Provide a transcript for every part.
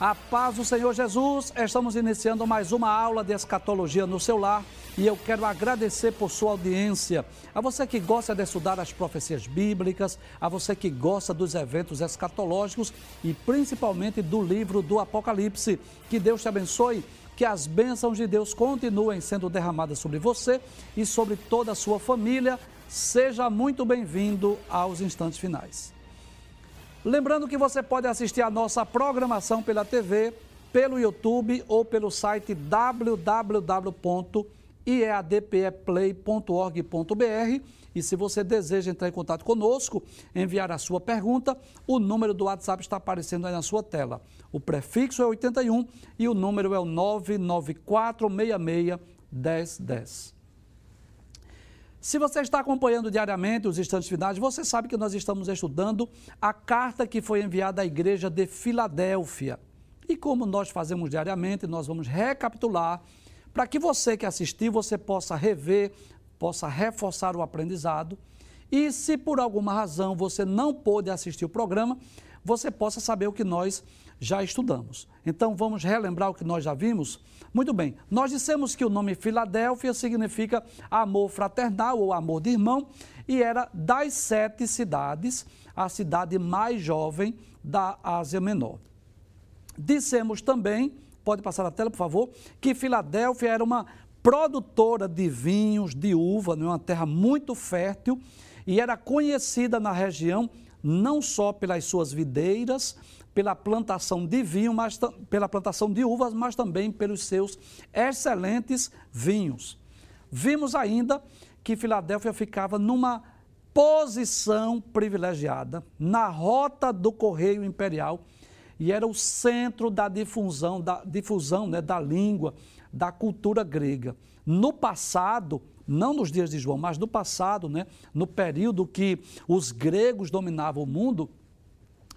A paz do Senhor Jesus, estamos iniciando mais uma aula de escatologia no seu lar e eu quero agradecer por sua audiência. A você que gosta de estudar as profecias bíblicas, a você que gosta dos eventos escatológicos e principalmente do livro do Apocalipse. Que Deus te abençoe, que as bênçãos de Deus continuem sendo derramadas sobre você e sobre toda a sua família. Seja muito bem-vindo aos instantes finais. Lembrando que você pode assistir a nossa programação pela TV, pelo YouTube ou pelo site www.iadpeplay.org.br. E se você deseja entrar em contato conosco, enviar a sua pergunta, o número do WhatsApp está aparecendo aí na sua tela. O prefixo é 81 e o número é o 99466 1010. Se você está acompanhando diariamente os instantes finais, você sabe que nós estamos estudando a carta que foi enviada à igreja de Filadélfia. E como nós fazemos diariamente, nós vamos recapitular para que você que assistiu, você possa rever, possa reforçar o aprendizado. E se por alguma razão você não pôde assistir o programa, você possa saber o que nós já estudamos. Então vamos relembrar o que nós já vimos? Muito bem, nós dissemos que o nome Filadélfia significa amor fraternal ou amor de irmão e era das sete cidades a cidade mais jovem da Ásia Menor. Dissemos também, pode passar a tela por favor, que Filadélfia era uma produtora de vinhos, de uva, numa terra muito fértil e era conhecida na região não só pelas suas videiras, pela plantação de vinho, mas pela plantação de uvas, mas também pelos seus excelentes vinhos. Vimos ainda que Filadélfia ficava numa posição privilegiada na rota do correio imperial e era o centro da difusão da difusão né, da língua, da cultura grega. No passado, não nos dias de João, mas no passado, né, no período que os gregos dominavam o mundo,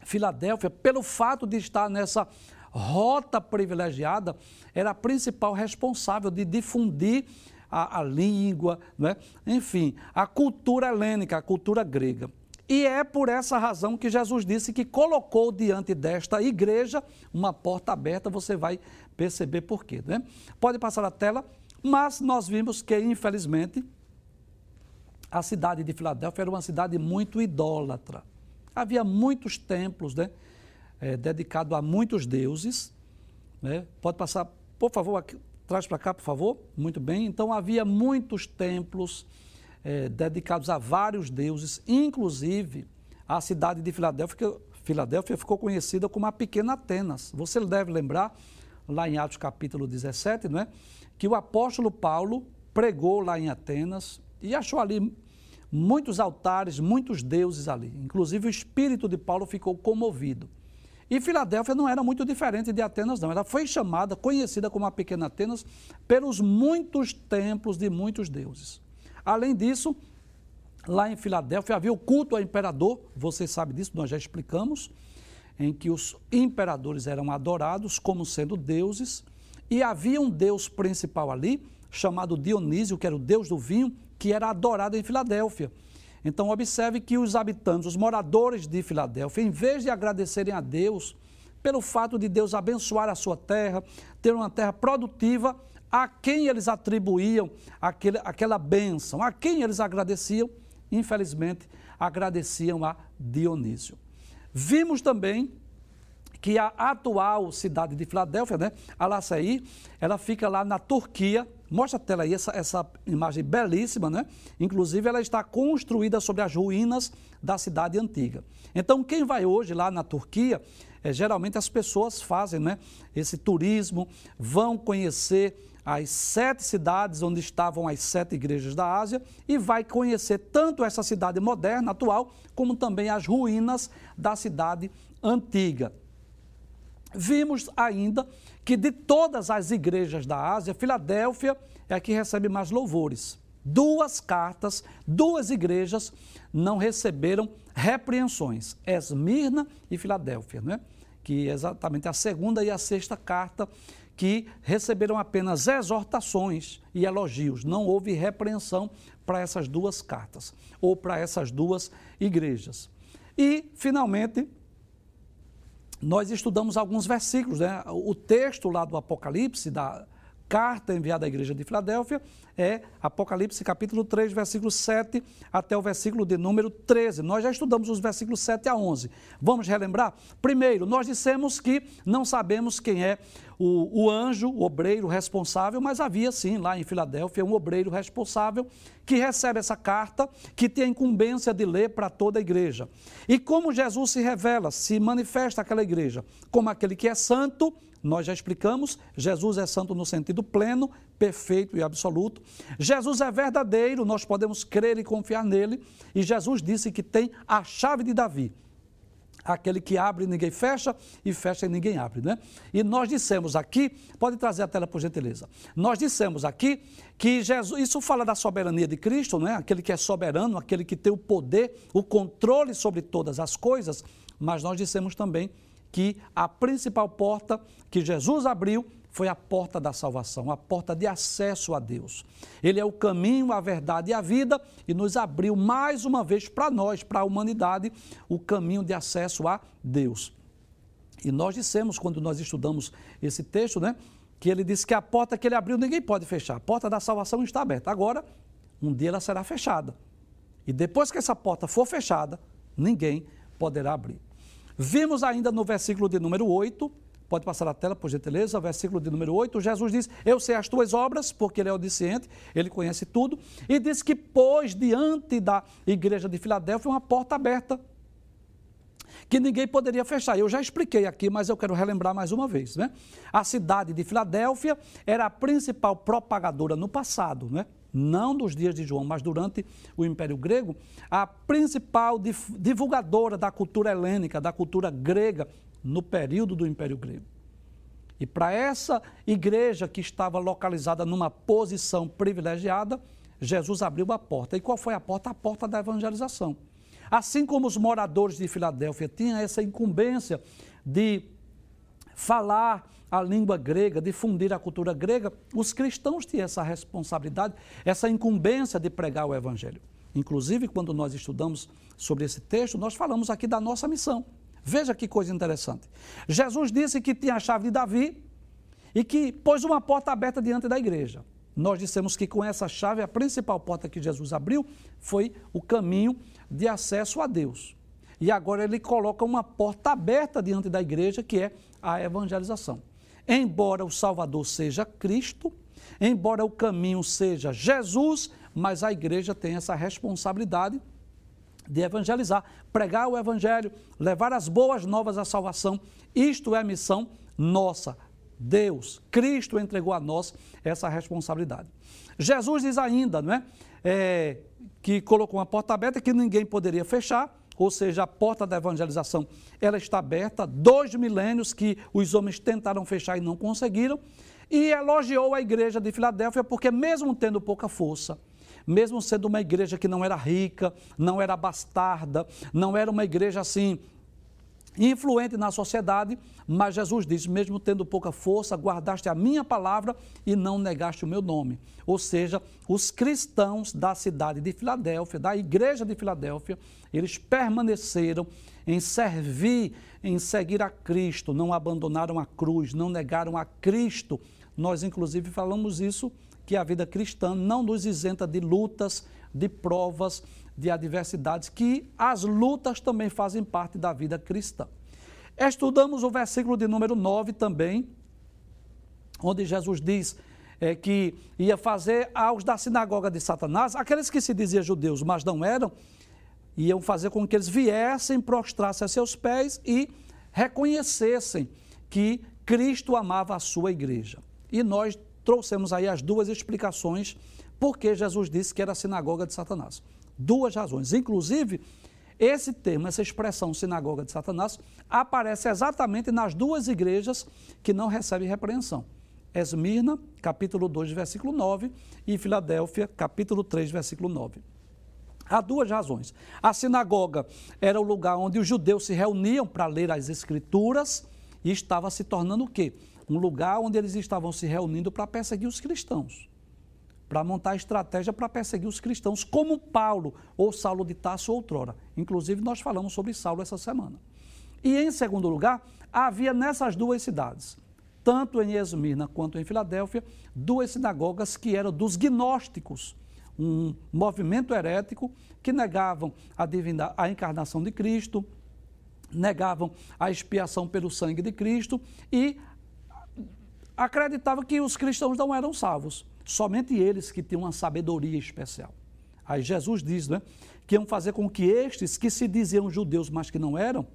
Filadélfia, pelo fato de estar nessa rota privilegiada, era a principal responsável de difundir a, a língua, né? enfim, a cultura helênica, a cultura grega. E é por essa razão que Jesus disse que colocou diante desta igreja uma porta aberta, você vai perceber por quê. Né? Pode passar a tela, mas nós vimos que, infelizmente, a cidade de Filadélfia era uma cidade muito idólatra. Havia muitos templos né, é, dedicados a muitos deuses. Né? Pode passar, por favor, aqui, traz para cá, por favor. Muito bem. Então, havia muitos templos é, dedicados a vários deuses, inclusive a cidade de Filadélfia, Filadélfia ficou conhecida como a Pequena Atenas. Você deve lembrar, lá em Atos capítulo 17, não é? que o apóstolo Paulo pregou lá em Atenas e achou ali muitos altares, muitos deuses ali. Inclusive o espírito de Paulo ficou comovido. E Filadélfia não era muito diferente de Atenas, não. Ela foi chamada, conhecida como a Pequena Atenas, pelos muitos templos de muitos deuses. Além disso, lá em Filadélfia havia o culto ao imperador, você sabe disso, nós já explicamos, em que os imperadores eram adorados como sendo deuses, e havia um deus principal ali, chamado Dionísio, que era o deus do vinho, que era adorado em Filadélfia. Então, observe que os habitantes, os moradores de Filadélfia, em vez de agradecerem a Deus pelo fato de Deus abençoar a sua terra, ter uma terra produtiva, a quem eles atribuíam aquele, aquela bênção, a quem eles agradeciam, infelizmente, agradeciam a Dionísio. Vimos também que a atual cidade de Filadélfia, né, Alaçaí, ela fica lá na Turquia, Mostra a tela aí essa, essa imagem belíssima, né? Inclusive, ela está construída sobre as ruínas da cidade antiga. Então, quem vai hoje lá na Turquia, é, geralmente as pessoas fazem né, esse turismo, vão conhecer as sete cidades onde estavam as sete igrejas da Ásia e vai conhecer tanto essa cidade moderna, atual, como também as ruínas da cidade antiga. Vimos ainda que de todas as igrejas da Ásia, Filadélfia é a que recebe mais louvores. Duas cartas, duas igrejas não receberam repreensões, Esmirna e Filadélfia, né? que é exatamente a segunda e a sexta carta que receberam apenas exortações e elogios. Não houve repreensão para essas duas cartas ou para essas duas igrejas. E, finalmente, nós estudamos alguns versículos, né? O texto lá do Apocalipse, da carta enviada à igreja de Filadélfia, é Apocalipse capítulo 3, versículo 7 até o versículo de número 13. Nós já estudamos os versículos 7 a 11. Vamos relembrar? Primeiro, nós dissemos que não sabemos quem é o, o anjo, o obreiro responsável, mas havia sim lá em Filadélfia um obreiro responsável que recebe essa carta, que tem a incumbência de ler para toda a igreja. E como Jesus se revela, se manifesta aquela igreja como aquele que é santo, nós já explicamos, Jesus é santo no sentido pleno, perfeito e absoluto. Jesus é verdadeiro, nós podemos crer e confiar nele. E Jesus disse que tem a chave de Davi. Aquele que abre ninguém fecha e fecha e ninguém abre, né? E nós dissemos aqui, pode trazer a tela por gentileza. Nós dissemos aqui que Jesus, isso fala da soberania de Cristo, né? Aquele que é soberano, aquele que tem o poder, o controle sobre todas as coisas, mas nós dissemos também que a principal porta que Jesus abriu foi a porta da salvação, a porta de acesso a Deus. Ele é o caminho, a verdade e a vida e nos abriu mais uma vez para nós, para a humanidade, o caminho de acesso a Deus. E nós dissemos, quando nós estudamos esse texto, né, que ele disse que a porta que ele abriu ninguém pode fechar. A porta da salvação está aberta. Agora, um dia ela será fechada. E depois que essa porta for fechada, ninguém poderá abrir. Vimos ainda no versículo de número 8, pode passar a tela, por gentileza, versículo de número 8, Jesus diz, eu sei as tuas obras, porque ele é onisciente, ele conhece tudo, e diz que pôs diante da igreja de Filadélfia uma porta aberta, que ninguém poderia fechar. Eu já expliquei aqui, mas eu quero relembrar mais uma vez. Né? A cidade de Filadélfia era a principal propagadora no passado, né? não nos dias de João, mas durante o Império Grego, a principal divulgadora da cultura helênica, da cultura grega, no período do Império Grego. E para essa igreja que estava localizada numa posição privilegiada, Jesus abriu a porta. E qual foi a porta? A porta da evangelização. Assim como os moradores de Filadélfia tinham essa incumbência de falar a língua grega, difundir a cultura grega, os cristãos tinham essa responsabilidade, essa incumbência de pregar o evangelho. Inclusive, quando nós estudamos sobre esse texto, nós falamos aqui da nossa missão. Veja que coisa interessante. Jesus disse que tinha a chave de Davi e que pôs uma porta aberta diante da igreja. Nós dissemos que com essa chave, a principal porta que Jesus abriu foi o caminho de acesso a Deus. E agora ele coloca uma porta aberta diante da igreja, que é a evangelização. Embora o Salvador seja Cristo, embora o caminho seja Jesus, mas a igreja tem essa responsabilidade de evangelizar, pregar o evangelho, levar as boas novas à salvação. Isto é missão nossa. Deus, Cristo entregou a nós essa responsabilidade. Jesus diz ainda, não é? é que colocou uma porta aberta que ninguém poderia fechar, ou seja, a porta da evangelização, ela está aberta, dois milênios que os homens tentaram fechar e não conseguiram, e elogiou a igreja de Filadélfia, porque mesmo tendo pouca força, mesmo sendo uma igreja que não era rica, não era bastarda, não era uma igreja assim influente na sociedade, mas Jesus diz: mesmo tendo pouca força, guardaste a minha palavra e não negaste o meu nome. Ou seja, os cristãos da cidade de Filadélfia, da igreja de Filadélfia, eles permaneceram em servir, em seguir a Cristo, não abandonaram a cruz, não negaram a Cristo. Nós, inclusive, falamos isso, que a vida cristã não nos isenta de lutas, de provas, de adversidades, que as lutas também fazem parte da vida cristã. Estudamos o versículo de número 9 também, onde Jesus diz é, que ia fazer aos da sinagoga de Satanás, aqueles que se diziam judeus, mas não eram, iam fazer com que eles viessem, prostrar-se a seus pés e reconhecessem que Cristo amava a sua igreja. E nós trouxemos aí as duas explicações porque Jesus disse que era a sinagoga de Satanás. Duas razões. Inclusive, esse termo, essa expressão sinagoga de Satanás, aparece exatamente nas duas igrejas que não recebem repreensão. Esmirna, capítulo 2, versículo 9, e Filadélfia, capítulo 3, versículo 9. Há duas razões. A sinagoga era o lugar onde os judeus se reuniam para ler as escrituras e estava se tornando o quê? Um lugar onde eles estavam se reunindo para perseguir os cristãos para montar estratégia para perseguir os cristãos, como Paulo ou Saulo de Tarso outrora. Inclusive, nós falamos sobre Saulo essa semana. E em segundo lugar, havia nessas duas cidades, tanto em Esmirna quanto em Filadélfia, duas sinagogas que eram dos gnósticos, um movimento herético que negavam a, divindade, a encarnação de Cristo, negavam a expiação pelo sangue de Cristo e acreditavam que os cristãos não eram salvos, somente eles que tinham uma sabedoria especial. Aí Jesus diz né, que iam fazer com que estes que se diziam judeus, mas que não eram,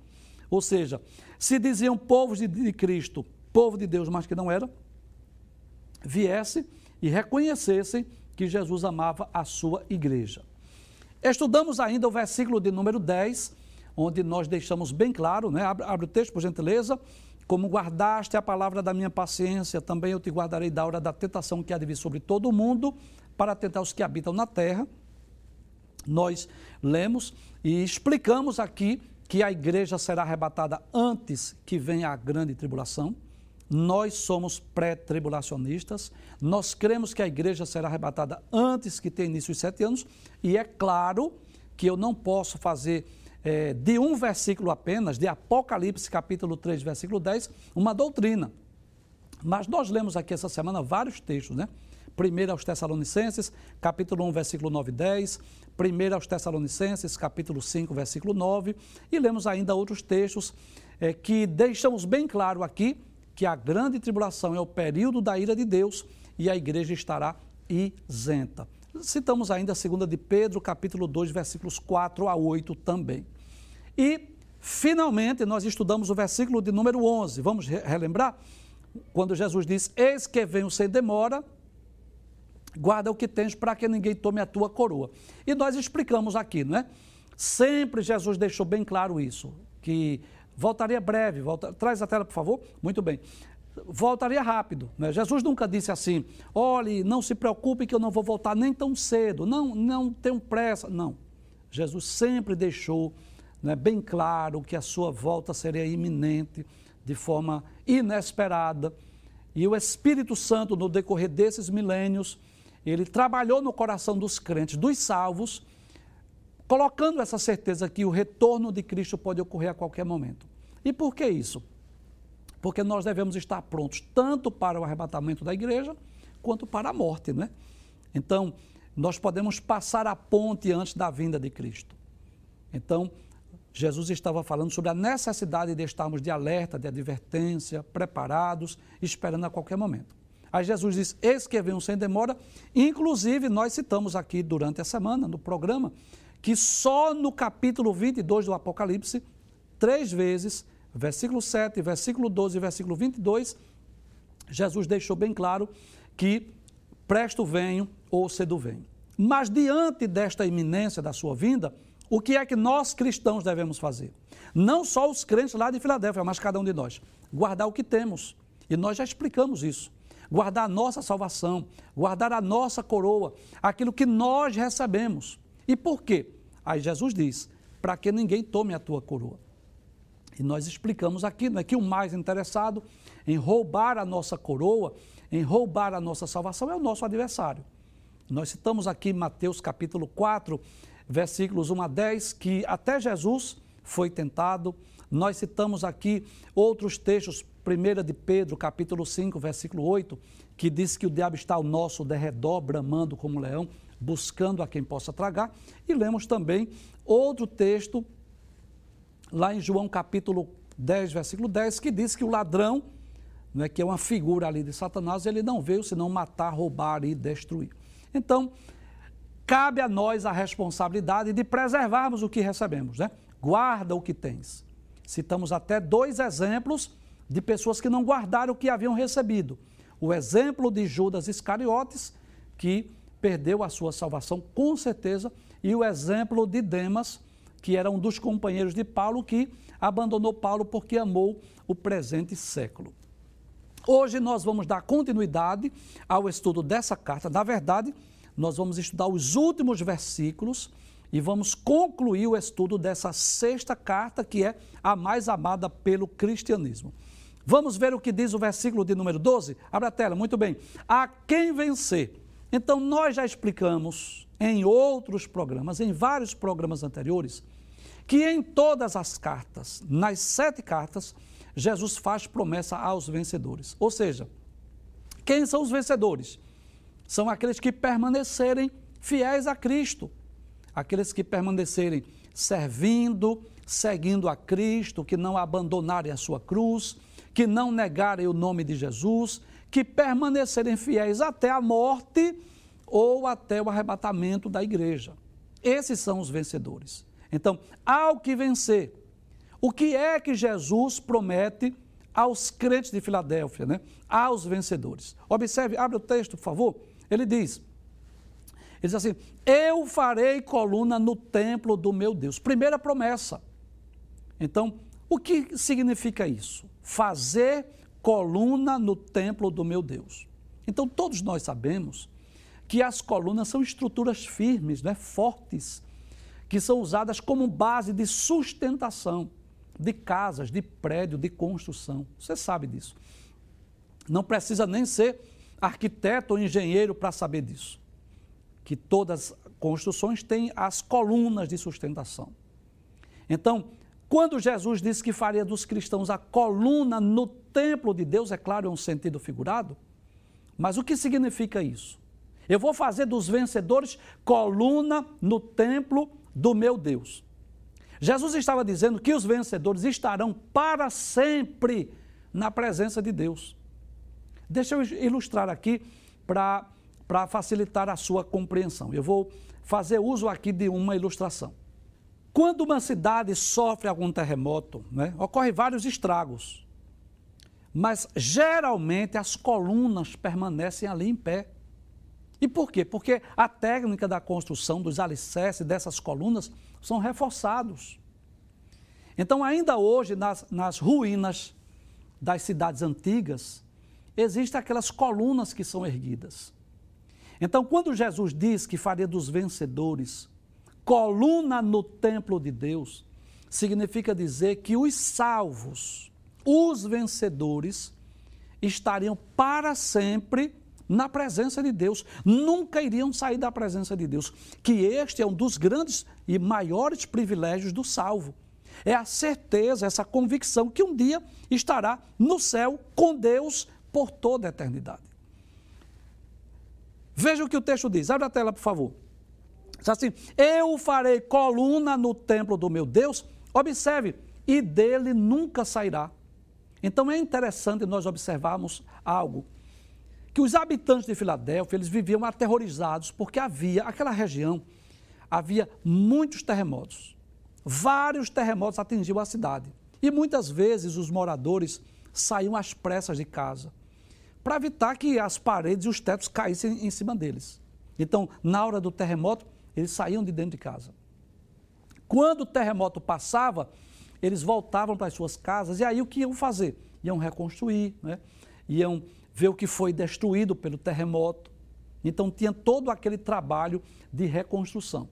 ou seja, se diziam povos de, Cristo, povo de Deus, mas que não eram, viessem e reconhecessem que Jesus amava a sua igreja. Estudamos ainda o versículo de número 10, onde nós deixamos bem claro, né? abre, abre o texto por gentileza, como guardaste a palavra da minha paciência, também eu te guardarei da hora da tentação que há de vir sobre todo o mundo, para tentar os que habitam na terra. Nós lemos e explicamos aqui que a igreja será arrebatada antes que venha a grande tribulação. Nós somos pré-tribulacionistas, nós cremos que a igreja será arrebatada antes que tenha início os sete anos, e é claro que eu não posso fazer é, de um versículo apenas, de Apocalipse capítulo 3, versículo 10, uma doutrina. Mas nós lemos aqui essa semana vários textos, né? Primeiro aos Tessalonicenses, capítulo 1, versículo 9 e 10, primeiro aos Tessalonicenses, capítulo 5, versículo 9, e lemos ainda outros textos é, que deixamos bem claro aqui que a grande tribulação é o período da ira de Deus e a igreja estará isenta. Citamos ainda a segunda de Pedro, capítulo 2, versículos 4 a 8 também. E, finalmente, nós estudamos o versículo de número 11. Vamos relembrar? Quando Jesus diz: Eis que venho sem demora, guarda o que tens para que ninguém tome a tua coroa. E nós explicamos aqui, não é? Sempre Jesus deixou bem claro isso, que voltaria breve, volta, traz a tela, por favor. Muito bem. Voltaria rápido. Né? Jesus nunca disse assim: olhe, não se preocupe que eu não vou voltar nem tão cedo, não, não tenho pressa. Não. Jesus sempre deixou né, bem claro que a sua volta seria iminente, de forma inesperada. E o Espírito Santo, no decorrer desses milênios, ele trabalhou no coração dos crentes, dos salvos, colocando essa certeza que o retorno de Cristo pode ocorrer a qualquer momento. E por que isso? Porque nós devemos estar prontos tanto para o arrebatamento da igreja quanto para a morte, não é? Então, nós podemos passar a ponte antes da vinda de Cristo. Então, Jesus estava falando sobre a necessidade de estarmos de alerta, de advertência, preparados, esperando a qualquer momento. Aí Jesus diz: Eis que venham sem demora. Inclusive, nós citamos aqui durante a semana, no programa, que só no capítulo 22 do Apocalipse, três vezes, versículo 7, versículo 12 e versículo 22, Jesus deixou bem claro que presto venho ou cedo venho. Mas diante desta iminência da sua vinda, o que é que nós cristãos devemos fazer? Não só os crentes lá de Filadélfia, mas cada um de nós. Guardar o que temos. E nós já explicamos isso guardar a nossa salvação, guardar a nossa coroa, aquilo que nós recebemos. E por quê? Aí Jesus diz: para que ninguém tome a tua coroa. E nós explicamos aqui né, que o mais interessado em roubar a nossa coroa, em roubar a nossa salvação, é o nosso adversário. Nós citamos aqui Mateus capítulo 4, versículos 1 a 10, que até Jesus foi tentado. Nós citamos aqui outros textos 1 de Pedro, capítulo 5, versículo 8, que diz que o diabo está ao nosso derredor, bramando como leão, buscando a quem possa tragar. E lemos também outro texto, lá em João capítulo 10, versículo 10, que diz que o ladrão, né, que é uma figura ali de Satanás, ele não veio senão matar, roubar e destruir. Então, cabe a nós a responsabilidade de preservarmos o que recebemos, né? Guarda o que tens. Citamos até dois exemplos de pessoas que não guardaram o que haviam recebido. O exemplo de Judas Iscariotes, que perdeu a sua salvação com certeza, e o exemplo de Demas, que era um dos companheiros de Paulo, que abandonou Paulo porque amou o presente século. Hoje nós vamos dar continuidade ao estudo dessa carta. Na verdade, nós vamos estudar os últimos versículos e vamos concluir o estudo dessa sexta carta, que é a mais amada pelo cristianismo. Vamos ver o que diz o versículo de número 12? Abra a tela, muito bem. A quem vencer. Então, nós já explicamos em outros programas, em vários programas anteriores, que em todas as cartas, nas sete cartas, Jesus faz promessa aos vencedores. Ou seja, quem são os vencedores? São aqueles que permanecerem fiéis a Cristo, aqueles que permanecerem servindo, seguindo a Cristo, que não abandonarem a sua cruz, que não negarem o nome de Jesus, que permanecerem fiéis até a morte ou até o arrebatamento da igreja. Esses são os vencedores. Então, ao que vencer, o que é que Jesus promete aos crentes de Filadélfia, né? aos vencedores? Observe, abre o texto, por favor. Ele diz: ele diz assim: Eu farei coluna no templo do meu Deus. Primeira promessa. Então, o que significa isso? Fazer coluna no templo do meu Deus. Então, todos nós sabemos que as colunas são estruturas firmes, né, fortes, que são usadas como base de sustentação de casas, de prédio, de construção. Você sabe disso. Não precisa nem ser arquiteto ou engenheiro para saber disso. Que todas as construções têm as colunas de sustentação. Então, quando Jesus disse que faria dos cristãos a coluna no templo de Deus, é claro, é um sentido figurado, mas o que significa isso? Eu vou fazer dos vencedores coluna no templo do meu Deus. Jesus estava dizendo que os vencedores estarão para sempre na presença de Deus. Deixa eu ilustrar aqui para facilitar a sua compreensão. Eu vou fazer uso aqui de uma ilustração. Quando uma cidade sofre algum terremoto, né, ocorrem vários estragos. Mas geralmente as colunas permanecem ali em pé. E por quê? Porque a técnica da construção dos alicerces dessas colunas são reforçados. Então, ainda hoje, nas, nas ruínas das cidades antigas, existem aquelas colunas que são erguidas. Então, quando Jesus diz que faria dos vencedores coluna no templo de Deus, significa dizer que os salvos, os vencedores, estariam para sempre na presença de Deus, nunca iriam sair da presença de Deus. Que este é um dos grandes e maiores privilégios do salvo. É a certeza, essa convicção que um dia estará no céu com Deus por toda a eternidade. Veja o que o texto diz. Abre a tela, por favor. Diz assim: Eu farei coluna no templo do meu Deus, observe, e dele nunca sairá. Então é interessante nós observarmos algo. Que os habitantes de Filadélfia, eles viviam aterrorizados, porque havia, aquela região, havia muitos terremotos. Vários terremotos atingiam a cidade. E muitas vezes os moradores saíam às pressas de casa, para evitar que as paredes e os tetos caíssem em cima deles. Então, na hora do terremoto, eles saíam de dentro de casa. Quando o terremoto passava, eles voltavam para as suas casas e aí o que iam fazer? Iam reconstruir, né? iam ver o que foi destruído pelo terremoto. Então tinha todo aquele trabalho de reconstrução.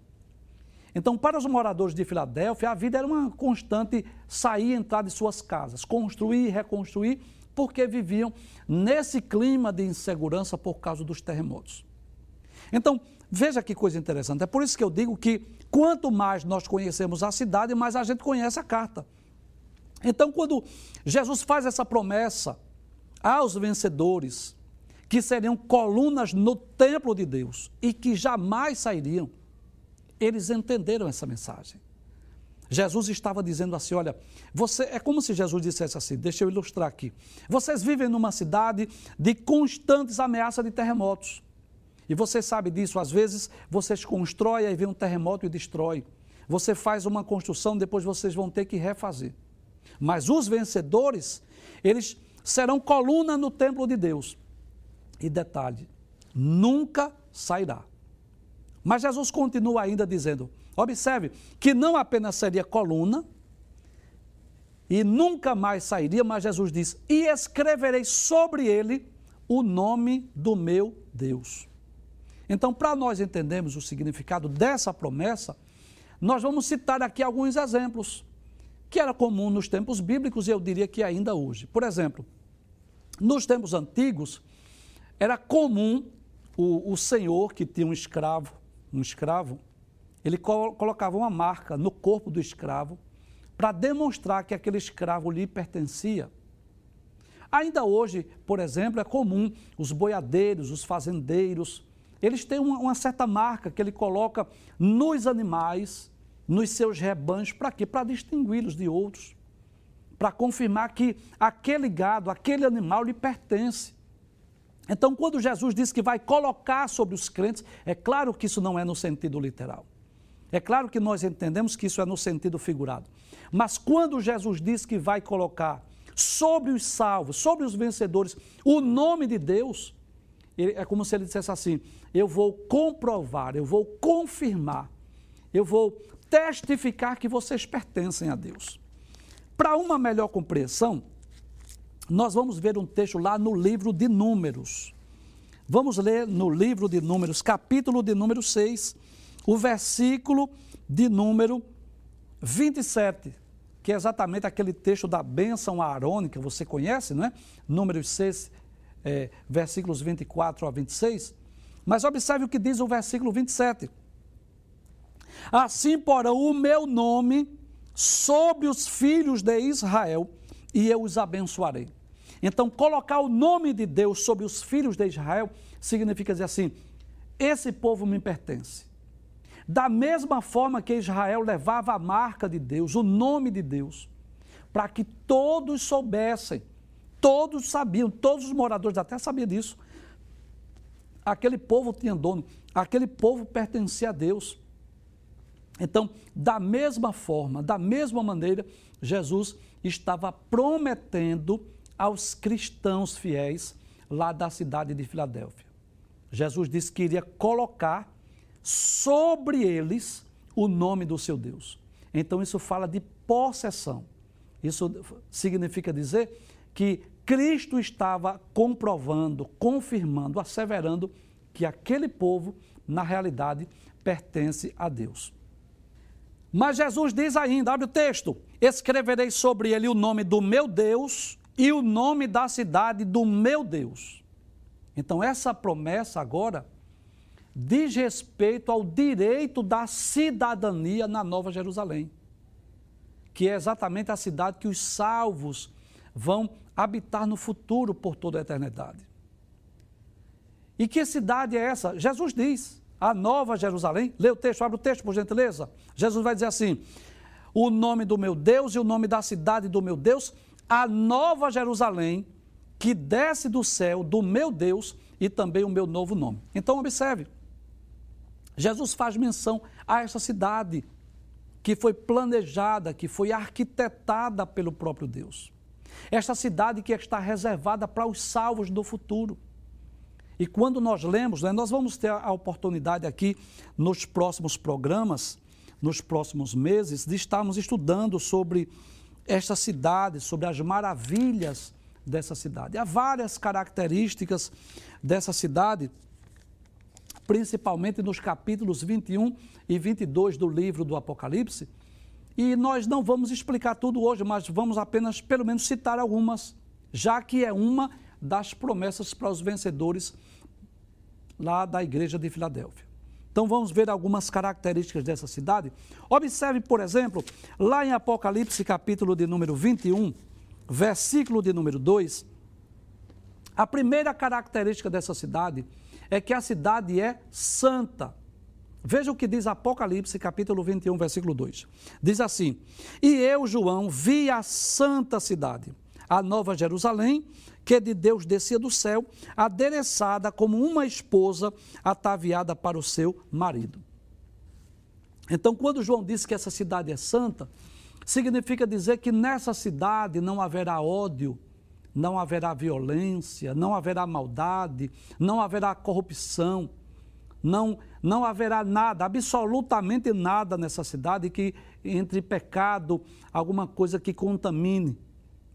Então, para os moradores de Filadélfia, a vida era uma constante sair e entrar de suas casas, construir e reconstruir, porque viviam nesse clima de insegurança por causa dos terremotos. Então, Veja que coisa interessante. É por isso que eu digo que quanto mais nós conhecemos a cidade, mais a gente conhece a carta. Então, quando Jesus faz essa promessa aos vencedores, que seriam colunas no templo de Deus e que jamais sairiam, eles entenderam essa mensagem. Jesus estava dizendo assim: olha, você é como se Jesus dissesse assim, deixa eu ilustrar aqui. Vocês vivem numa cidade de constantes ameaças de terremotos. E você sabe disso, às vezes vocês constroem e vem um terremoto e destrói. Você faz uma construção, depois vocês vão ter que refazer. Mas os vencedores, eles serão coluna no templo de Deus. E detalhe, nunca sairá. Mas Jesus continua ainda dizendo: observe que não apenas seria coluna, e nunca mais sairia, mas Jesus diz: e escreverei sobre ele o nome do meu Deus. Então, para nós entendermos o significado dessa promessa, nós vamos citar aqui alguns exemplos que era comum nos tempos bíblicos e eu diria que ainda hoje. Por exemplo, nos tempos antigos, era comum o, o senhor que tinha um escravo, um escravo, ele colocava uma marca no corpo do escravo para demonstrar que aquele escravo lhe pertencia. Ainda hoje, por exemplo, é comum os boiadeiros, os fazendeiros, eles têm uma, uma certa marca que ele coloca nos animais, nos seus rebanhos, para quê? Para distingui-los de outros, para confirmar que aquele gado, aquele animal lhe pertence. Então, quando Jesus diz que vai colocar sobre os crentes, é claro que isso não é no sentido literal. É claro que nós entendemos que isso é no sentido figurado. Mas quando Jesus diz que vai colocar sobre os salvos, sobre os vencedores, o nome de Deus, é como se ele dissesse assim: eu vou comprovar, eu vou confirmar, eu vou testificar que vocês pertencem a Deus. Para uma melhor compreensão, nós vamos ver um texto lá no livro de Números. Vamos ler no livro de Números, capítulo de número 6, o versículo de número 27, que é exatamente aquele texto da bênção arônica, você conhece, não é? Números 6, é, versículos 24 a 26. Mas observe o que diz o versículo 27. Assim porão o meu nome sobre os filhos de Israel e eu os abençoarei. Então, colocar o nome de Deus sobre os filhos de Israel significa dizer assim: esse povo me pertence. Da mesma forma que Israel levava a marca de Deus, o nome de Deus, para que todos soubessem, todos sabiam, todos os moradores terra sabiam disso. Aquele povo tinha dono, aquele povo pertencia a Deus. Então, da mesma forma, da mesma maneira, Jesus estava prometendo aos cristãos fiéis lá da cidade de Filadélfia. Jesus disse que iria colocar sobre eles o nome do seu Deus. Então, isso fala de possessão. Isso significa dizer que Cristo estava comprovando, confirmando, asseverando que aquele povo, na realidade, pertence a Deus. Mas Jesus diz ainda, abre o texto: escreverei sobre ele o nome do meu Deus e o nome da cidade do meu Deus. Então, essa promessa agora diz respeito ao direito da cidadania na Nova Jerusalém, que é exatamente a cidade que os salvos vão habitar no futuro por toda a eternidade. E que cidade é essa? Jesus diz, a Nova Jerusalém. Lê o texto, abre o texto, por gentileza. Jesus vai dizer assim: o nome do meu Deus e o nome da cidade do meu Deus a nova Jerusalém que desce do céu do meu Deus e também o meu novo nome. Então, observe, Jesus faz menção a essa cidade que foi planejada, que foi arquitetada pelo próprio Deus. Esta cidade que está reservada para os salvos do futuro. E quando nós lemos, né, nós vamos ter a oportunidade aqui nos próximos programas, nos próximos meses, de estarmos estudando sobre esta cidade, sobre as maravilhas dessa cidade. Há várias características dessa cidade, principalmente nos capítulos 21 e 22 do livro do Apocalipse. E nós não vamos explicar tudo hoje, mas vamos apenas, pelo menos, citar algumas, já que é uma das promessas para os vencedores lá da igreja de Filadélfia. Então vamos ver algumas características dessa cidade. Observe, por exemplo, lá em Apocalipse, capítulo de número 21, versículo de número 2, a primeira característica dessa cidade é que a cidade é santa. Veja o que diz Apocalipse, capítulo 21, versículo 2. Diz assim: E eu, João, vi a santa cidade, a nova Jerusalém, que de Deus descia do céu, adereçada como uma esposa ataviada para o seu marido. Então, quando João disse que essa cidade é santa, significa dizer que nessa cidade não haverá ódio, não haverá violência, não haverá maldade, não haverá corrupção, não, não haverá nada, absolutamente nada nessa cidade que entre pecado, alguma coisa que contamine.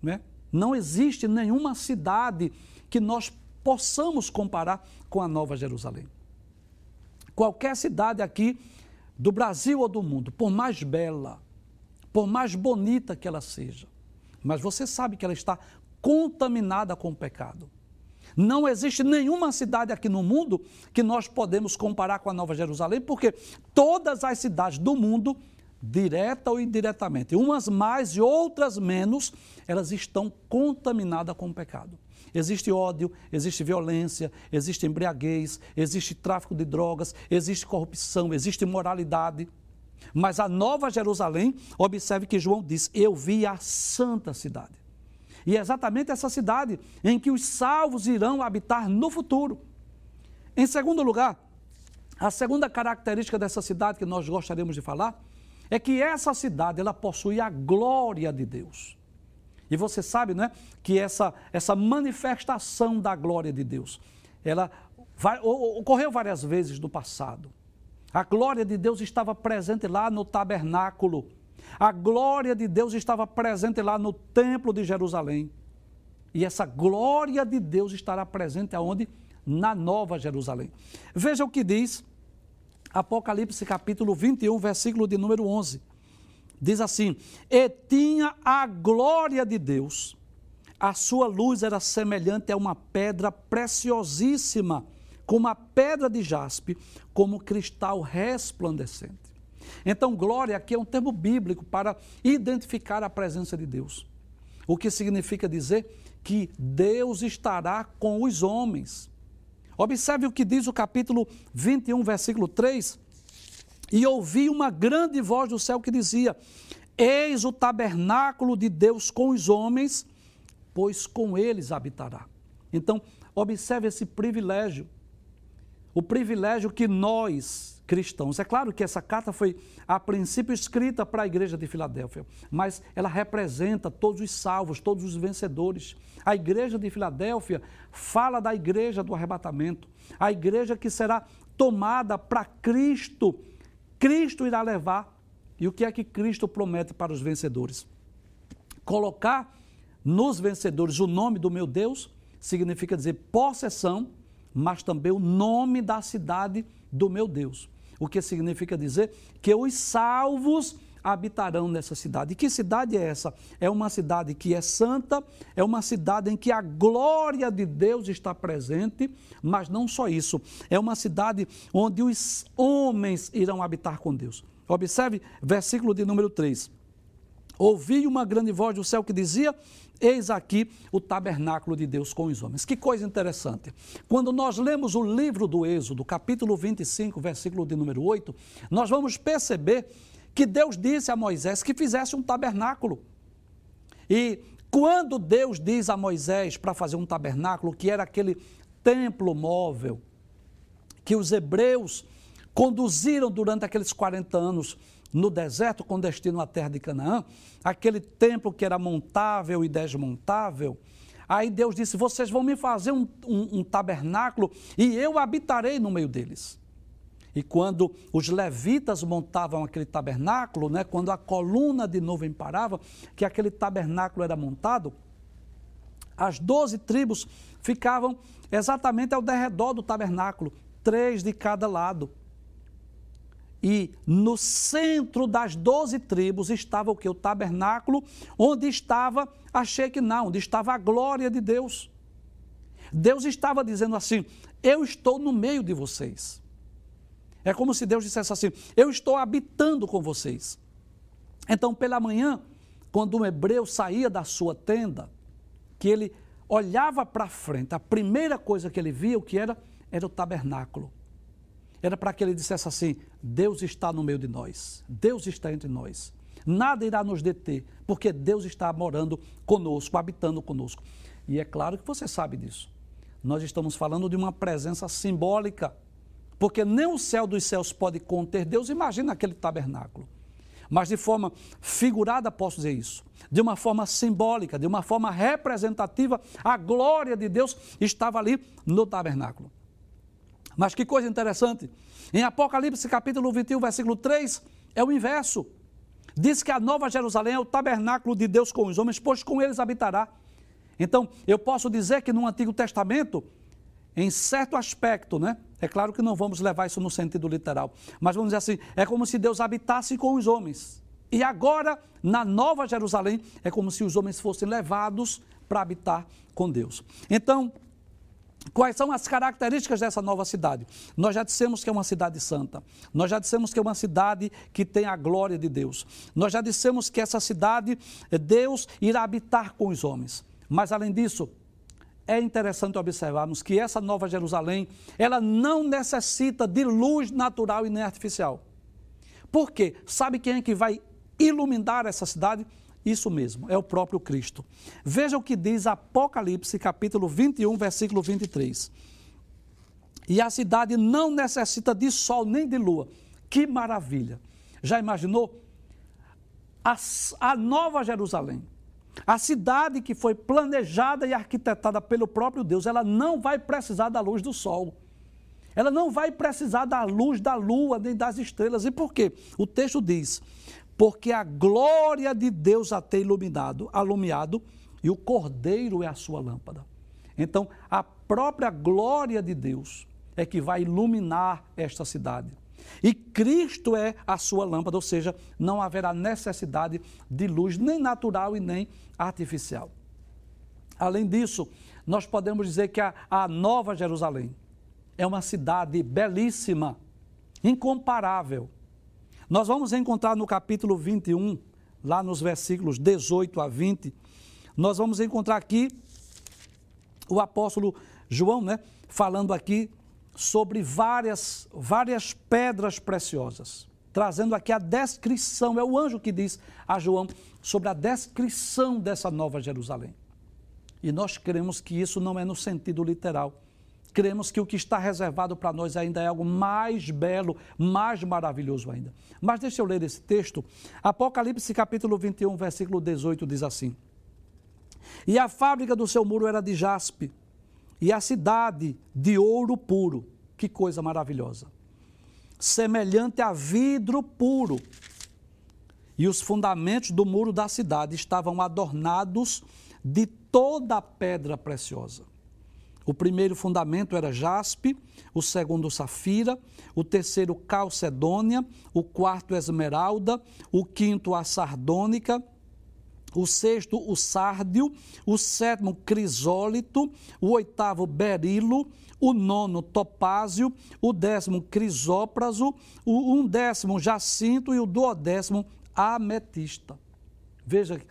Né? Não existe nenhuma cidade que nós possamos comparar com a Nova Jerusalém. Qualquer cidade aqui do Brasil ou do mundo, por mais bela, por mais bonita que ela seja, mas você sabe que ela está contaminada com o pecado. Não existe nenhuma cidade aqui no mundo que nós podemos comparar com a Nova Jerusalém, porque todas as cidades do mundo, direta ou indiretamente, umas mais e outras menos, elas estão contaminadas com o pecado. Existe ódio, existe violência, existe embriaguez, existe tráfico de drogas, existe corrupção, existe imoralidade. Mas a Nova Jerusalém, observe que João diz: Eu vi a santa cidade. E é exatamente essa cidade em que os salvos irão habitar no futuro. Em segundo lugar, a segunda característica dessa cidade que nós gostaríamos de falar é que essa cidade ela possui a glória de Deus. E você sabe, né, que essa, essa manifestação da glória de Deus, ela vai, ocorreu várias vezes no passado. A glória de Deus estava presente lá no tabernáculo. A glória de Deus estava presente lá no templo de Jerusalém. E essa glória de Deus estará presente aonde? Na Nova Jerusalém. Veja o que diz Apocalipse capítulo 21, versículo de número 11. Diz assim: E tinha a glória de Deus, a sua luz era semelhante a uma pedra preciosíssima, como a pedra de jaspe, como cristal resplandecente. Então, glória aqui é um termo bíblico para identificar a presença de Deus. O que significa dizer que Deus estará com os homens. Observe o que diz o capítulo 21, versículo 3. E ouvi uma grande voz do céu que dizia: Eis o tabernáculo de Deus com os homens, pois com eles habitará. Então, observe esse privilégio. O privilégio que nós, cristãos. É claro que essa carta foi, a princípio, escrita para a igreja de Filadélfia, mas ela representa todos os salvos, todos os vencedores. A igreja de Filadélfia fala da igreja do arrebatamento, a igreja que será tomada para Cristo. Cristo irá levar. E o que é que Cristo promete para os vencedores? Colocar nos vencedores o nome do meu Deus significa dizer possessão, mas também o nome da cidade do meu Deus o que significa dizer que os salvos habitarão nessa cidade. E que cidade é essa? É uma cidade que é santa, é uma cidade em que a glória de Deus está presente, mas não só isso, é uma cidade onde os homens irão habitar com Deus. Observe versículo de número 3. Ouvi uma grande voz do céu que dizia: Eis aqui o tabernáculo de Deus com os homens. Que coisa interessante. Quando nós lemos o livro do Êxodo, capítulo 25, versículo de número 8, nós vamos perceber que Deus disse a Moisés que fizesse um tabernáculo. E quando Deus diz a Moisés para fazer um tabernáculo, que era aquele templo móvel, que os hebreus conduziram durante aqueles 40 anos no deserto com destino à terra de Canaã, aquele templo que era montável e desmontável. Aí Deus disse: Vocês vão me fazer um, um, um tabernáculo e eu habitarei no meio deles. E quando os levitas montavam aquele tabernáculo, né, quando a coluna de nuvem parava, que aquele tabernáculo era montado, as doze tribos ficavam exatamente ao derredor do tabernáculo, três de cada lado. E no centro das doze tribos estava o que? O tabernáculo, onde estava a Shekinah, onde estava a glória de Deus. Deus estava dizendo assim: Eu estou no meio de vocês. É como se Deus dissesse assim: Eu estou habitando com vocês. Então, pela manhã, quando um hebreu saía da sua tenda, que ele olhava para frente, a primeira coisa que ele via, o que era? Era o tabernáculo era para que ele dissesse assim: Deus está no meio de nós, Deus está entre nós. Nada irá nos deter, porque Deus está morando conosco, habitando conosco. E é claro que você sabe disso. Nós estamos falando de uma presença simbólica, porque nem o céu dos céus pode conter Deus. Imagina aquele tabernáculo. Mas de forma figurada posso dizer isso. De uma forma simbólica, de uma forma representativa, a glória de Deus estava ali no tabernáculo. Mas que coisa interessante. Em Apocalipse capítulo 21, versículo 3, é o inverso. Diz que a nova Jerusalém é o tabernáculo de Deus com os homens, pois com eles habitará. Então, eu posso dizer que no Antigo Testamento, em certo aspecto, né? É claro que não vamos levar isso no sentido literal, mas vamos dizer assim, é como se Deus habitasse com os homens. E agora, na Nova Jerusalém, é como se os homens fossem levados para habitar com Deus. Então, Quais são as características dessa nova cidade? Nós já dissemos que é uma cidade santa. Nós já dissemos que é uma cidade que tem a glória de Deus. Nós já dissemos que essa cidade, Deus irá habitar com os homens. Mas além disso, é interessante observarmos que essa nova Jerusalém, ela não necessita de luz natural e nem artificial. Por quê? Sabe quem é que vai iluminar essa cidade? Isso mesmo, é o próprio Cristo. Veja o que diz Apocalipse, capítulo 21, versículo 23. E a cidade não necessita de sol nem de lua. Que maravilha! Já imaginou? A, a Nova Jerusalém, a cidade que foi planejada e arquitetada pelo próprio Deus, ela não vai precisar da luz do sol. Ela não vai precisar da luz da lua nem das estrelas. E por quê? O texto diz: porque a glória de Deus a tem iluminado, alumiado, e o cordeiro é a sua lâmpada. Então, a própria glória de Deus é que vai iluminar esta cidade. E Cristo é a sua lâmpada, ou seja, não haverá necessidade de luz nem natural e nem artificial. Além disso, nós podemos dizer que a, a Nova Jerusalém é uma cidade belíssima, incomparável nós vamos encontrar no capítulo 21, lá nos versículos 18 a 20, nós vamos encontrar aqui o apóstolo João, né, falando aqui sobre várias, várias pedras preciosas, trazendo aqui a descrição, é o anjo que diz a João sobre a descrição dessa nova Jerusalém. E nós cremos que isso não é no sentido literal, cremos que o que está reservado para nós ainda é algo mais belo, mais maravilhoso ainda. Mas deixa eu ler esse texto. Apocalipse capítulo 21, versículo 18 diz assim: E a fábrica do seu muro era de jaspe, e a cidade de ouro puro. Que coisa maravilhosa! Semelhante a vidro puro. E os fundamentos do muro da cidade estavam adornados de toda pedra preciosa. O primeiro fundamento era jaspe, o segundo safira, o terceiro calcedônia, o quarto esmeralda, o quinto a sardônica, o sexto o sárdio, o sétimo crisólito, o oitavo berilo, o nono topázio, o décimo crisópraso, o undécimo jacinto e o duodécimo ametista. Veja,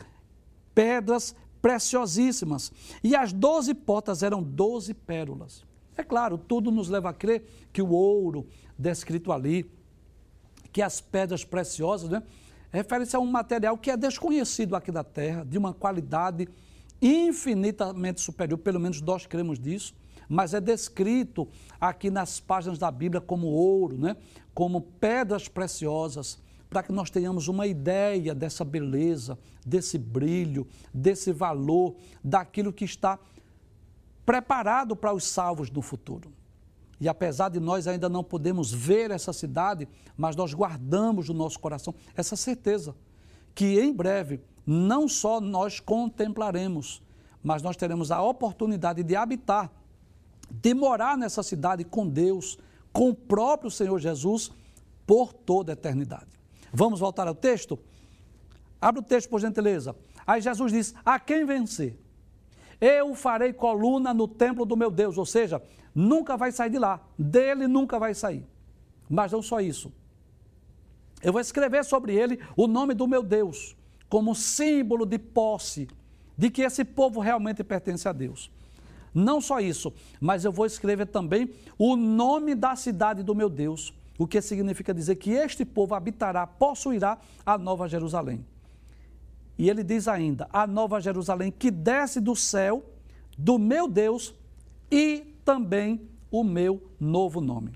pedras preciosíssimas. E as doze potas eram doze pérolas. É claro, tudo nos leva a crer que o ouro descrito ali, que as pedras preciosas, né, refere-se a um material que é desconhecido aqui da Terra, de uma qualidade infinitamente superior, pelo menos nós cremos disso, mas é descrito aqui nas páginas da Bíblia como ouro, né, como pedras preciosas para que nós tenhamos uma ideia dessa beleza, desse brilho, desse valor, daquilo que está preparado para os salvos no futuro. E apesar de nós ainda não podemos ver essa cidade, mas nós guardamos no nosso coração essa certeza que em breve não só nós contemplaremos, mas nós teremos a oportunidade de habitar, de morar nessa cidade com Deus, com o próprio Senhor Jesus por toda a eternidade. Vamos voltar ao texto? Abre o texto, por gentileza. Aí Jesus diz: A quem vencer? Eu farei coluna no templo do meu Deus, ou seja, nunca vai sair de lá, dele nunca vai sair. Mas não só isso. Eu vou escrever sobre ele o nome do meu Deus, como símbolo de posse, de que esse povo realmente pertence a Deus. Não só isso, mas eu vou escrever também o nome da cidade do meu Deus, o que significa dizer que este povo habitará, possuirá a nova Jerusalém. E ele diz ainda: a nova Jerusalém que desce do céu, do meu Deus e também o meu novo nome.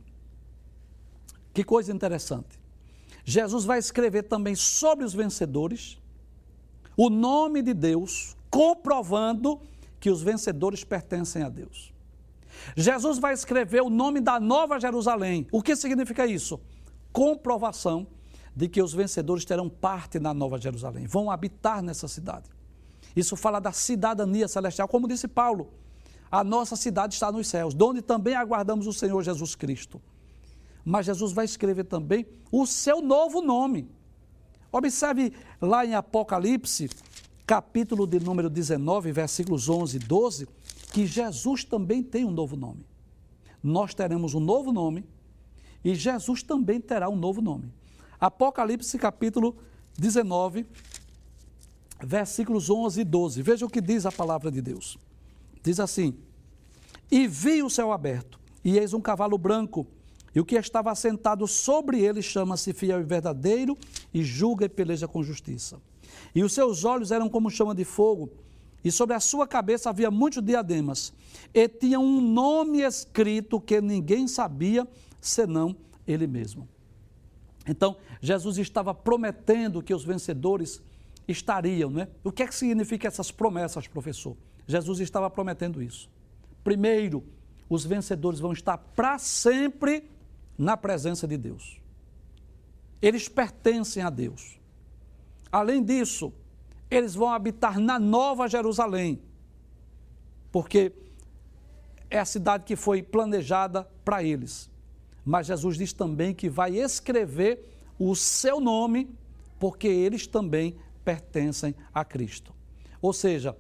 Que coisa interessante. Jesus vai escrever também sobre os vencedores o nome de Deus, comprovando que os vencedores pertencem a Deus. Jesus vai escrever o nome da Nova Jerusalém. O que significa isso? Comprovação de que os vencedores terão parte na Nova Jerusalém, vão habitar nessa cidade. Isso fala da cidadania celestial, como disse Paulo. A nossa cidade está nos céus, onde também aguardamos o Senhor Jesus Cristo. Mas Jesus vai escrever também o seu novo nome. Observe lá em Apocalipse, capítulo de número 19, versículos 11 e 12, que Jesus também tem um novo nome. Nós teremos um novo nome e Jesus também terá um novo nome. Apocalipse capítulo 19, versículos 11 e 12. Veja o que diz a palavra de Deus. Diz assim: E vi o céu aberto, e eis um cavalo branco, e o que estava assentado sobre ele chama-se fiel e verdadeiro, e julga e peleja com justiça. E os seus olhos eram como chama de fogo, e sobre a sua cabeça havia muitos diademas, e tinha um nome escrito que ninguém sabia, senão ele mesmo. Então, Jesus estava prometendo que os vencedores estariam, né? O que é que significa essas promessas, professor? Jesus estava prometendo isso. Primeiro, os vencedores vão estar para sempre na presença de Deus. Eles pertencem a Deus. Além disso, eles vão habitar na Nova Jerusalém, porque é a cidade que foi planejada para eles. Mas Jesus diz também que vai escrever o seu nome, porque eles também pertencem a Cristo. Ou seja,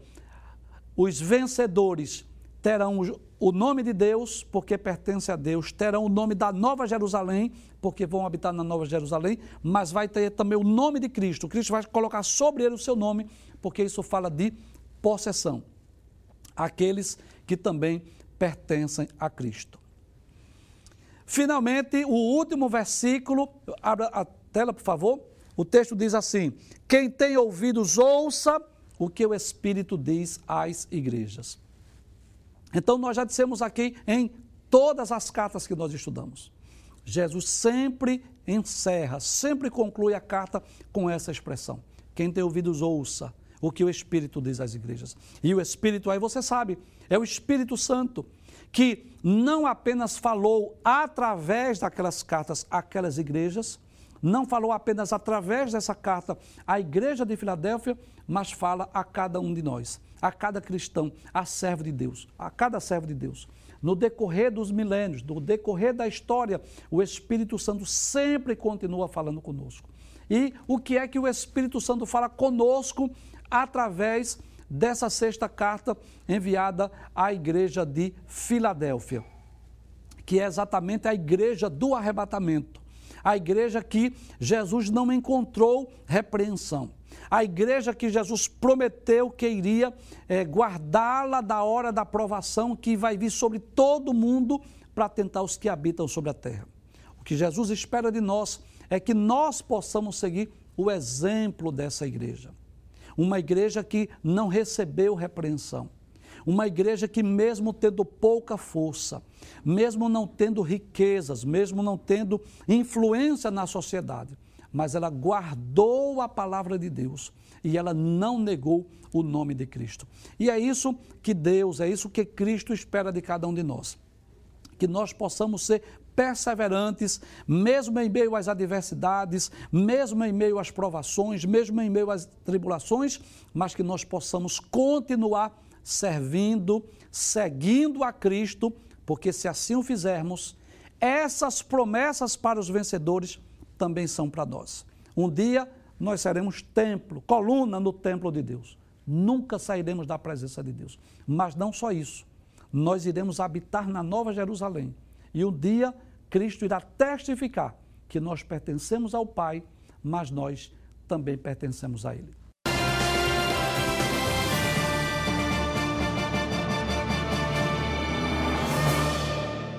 os vencedores terão o nome de Deus, porque pertence a Deus, terão o nome da Nova Jerusalém, porque vão habitar na Nova Jerusalém, mas vai ter também o nome de Cristo. Cristo vai colocar sobre ele o seu nome, porque isso fala de possessão. Aqueles que também pertencem a Cristo. Finalmente, o último versículo, abra a tela, por favor. O texto diz assim: Quem tem ouvidos, ouça o que o Espírito diz às igrejas. Então, nós já dissemos aqui em todas as cartas que nós estudamos. Jesus sempre encerra, sempre conclui a carta com essa expressão: Quem tem ouvidos, ouça o que o Espírito diz às igrejas. E o Espírito, aí você sabe, é o Espírito Santo que não apenas falou através daquelas cartas àquelas igrejas, não falou apenas através dessa carta à igreja de Filadélfia, mas fala a cada um de nós, a cada cristão, a servo de Deus, a cada servo de Deus. No decorrer dos milênios, no decorrer da história, o Espírito Santo sempre continua falando conosco. E o que é que o Espírito Santo fala conosco através dessa sexta carta enviada à igreja de Filadélfia, que é exatamente a igreja do arrebatamento, a igreja que Jesus não encontrou repreensão, a igreja que Jesus prometeu que iria é, guardá-la da hora da provação que vai vir sobre todo mundo para tentar os que habitam sobre a terra. O que Jesus espera de nós é que nós possamos seguir o exemplo dessa igreja uma igreja que não recebeu repreensão. Uma igreja que, mesmo tendo pouca força, mesmo não tendo riquezas, mesmo não tendo influência na sociedade, mas ela guardou a palavra de Deus e ela não negou o nome de Cristo. E é isso que Deus, é isso que Cristo espera de cada um de nós. Que nós possamos ser perseverantes, mesmo em meio às adversidades, mesmo em meio às provações, mesmo em meio às tribulações, mas que nós possamos continuar servindo, seguindo a Cristo, porque se assim o fizermos, essas promessas para os vencedores também são para nós. Um dia nós seremos templo, coluna no templo de Deus. Nunca sairemos da presença de Deus. Mas não só isso, nós iremos habitar na Nova Jerusalém e um dia Cristo irá testificar que nós pertencemos ao Pai, mas nós também pertencemos a Ele.